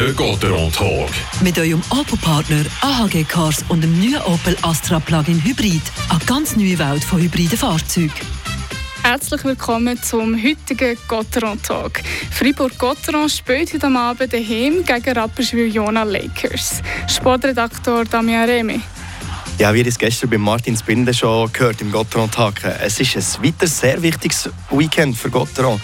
Der Gotteron Talk. Mit eurem Opel-Partner AHG Cars und dem neuen Opel Astra Plug-in Hybrid. Eine ganz neue Welt von hybriden Fahrzeugen. Herzlich willkommen zum heutigen Gotteron Talk. Fribourg-Gotteron spielt heute Abend daheim gegen Rapperswil-Jona Lakers. Sportredaktor Damian Remy. Ja, wie es gestern bei Martin Spinde schon gehört im Gotteron Tag. Es ist ein weiteres sehr wichtiges Weekend für Gotteron.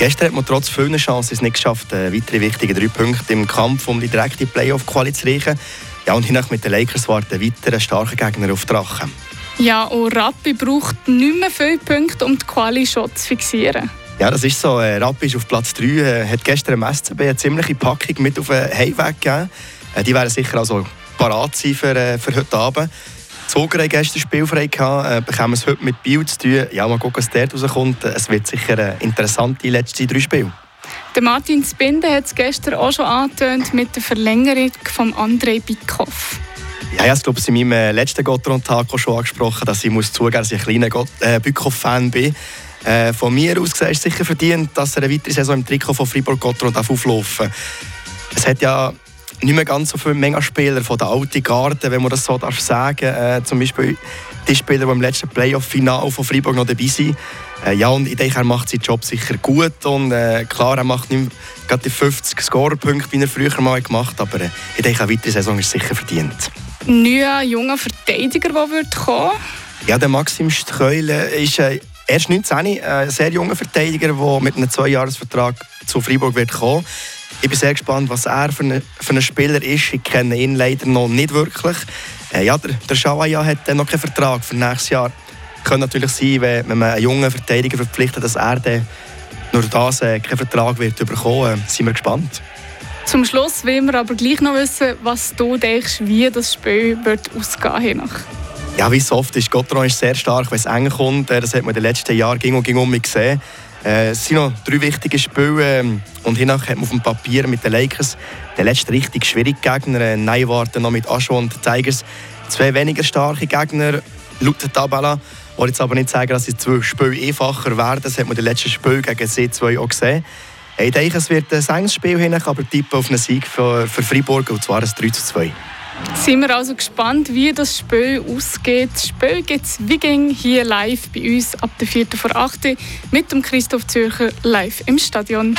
Gestern hat man trotz vielen Chancen es nicht geschafft, äh, weitere wichtige drei Punkte im Kampf um die direkte Playoff-Quali zu reichen. Ja, und hinach mit den Lakers warten weitere starke Gegner auf Drachen. Ja, und Rappi braucht nicht mehr viele Punkte, um die Quali schon zu fixieren. Ja, das ist so. Äh, Rappi ist auf Platz 3, äh, hat gestern im SCB eine ziemliche Packung mit auf den Heimweg gegeben. Die wären sicher also parat sein für, äh, für heute Abend. Zuger hat gestern spielfrei gehabt, äh, bekommen es heute mit Biel zu tun. Ja, mal gucken, was dort rauskommt. Es wird sicher eine interessante letzte drei Spiele. Der Martin Spinde hat es gestern auch schon angetönt mit der Verlängerung von Andrei Bikoff. Ja, ich glaube, in meinem äh, letzten Gotteron-Tag schon angesprochen, dass ich muss zugeben dass ich ein kleiner äh, Bikoff-Fan bin. Äh, von mir aus gesehen ist es sicher verdient, dass er eine weitere Saison im Trikot von Fribourg-Gotteron auflaufen darf. Es hat ja nicht mehr ganz so viele Megaspieler von der alten Garde, wenn man das so darf sagen äh, Zum Beispiel die Spieler, die im letzten Playoff-Final von Freiburg noch dabei sind. Äh, ja, und ich denke, er macht seinen Job sicher gut. Und äh, klar, er macht nicht gerade die 50 Scorerpunkte, wie er früher mal gemacht hat. Aber äh, ich denke, eine weitere Saison ist sicher verdient. Neuer junger Verteidiger, der wird kommen? Ja, der Maxim Streule ist äh, erst 19, äh, ein sehr junger Verteidiger, der mit einem Zweijahresvertrag zu Freiburg wird kommen. Ich bin sehr gespannt, was er für, eine, für ein Spieler ist. Ich kenne ihn leider noch nicht wirklich. Äh, ja, der, der Schawaya hat noch keinen Vertrag für nächstes Jahr. Könnte natürlich sein, wenn, wenn man einen jungen Verteidiger verpflichtet, dass er dann nur das äh, keinen Vertrag wird bekommen. Äh, sind wir gespannt. Zum Schluss wollen wir aber gleich noch wissen, was du denkst, wie das Spiel wird ausgehen wird. Ja, wie so oft ist Gotteron ist sehr stark, wenn es eng kommt. Äh, das hat man in den letzten Jahren ging und ging um mich gesehen. Äh, es sind noch drei wichtige Spiele ähm, und hiernach hat man auf dem Papier mit den Lakers den letzten richtig schwierigen Gegner, äh, Neuwarten noch mit Ascho und Tigers, zwei weniger starke Gegner laut der Tabelle. Ich will jetzt aber nicht sagen, dass die zwei Spiele einfacher werden. Das hat man in den letzten Spiel gegen C2 auch gesehen. Ich denke, es wird ein enges Spiel hin, aber tippe auf einen Sieg für, für Freiburg und zwar ein 3 zu 2. Sind wir also gespannt, wie das Spiel ausgeht. Das Spiel gibt es wie ging hier live bei uns ab der 4. vor 8. mit dem Christoph Zürcher live im Stadion.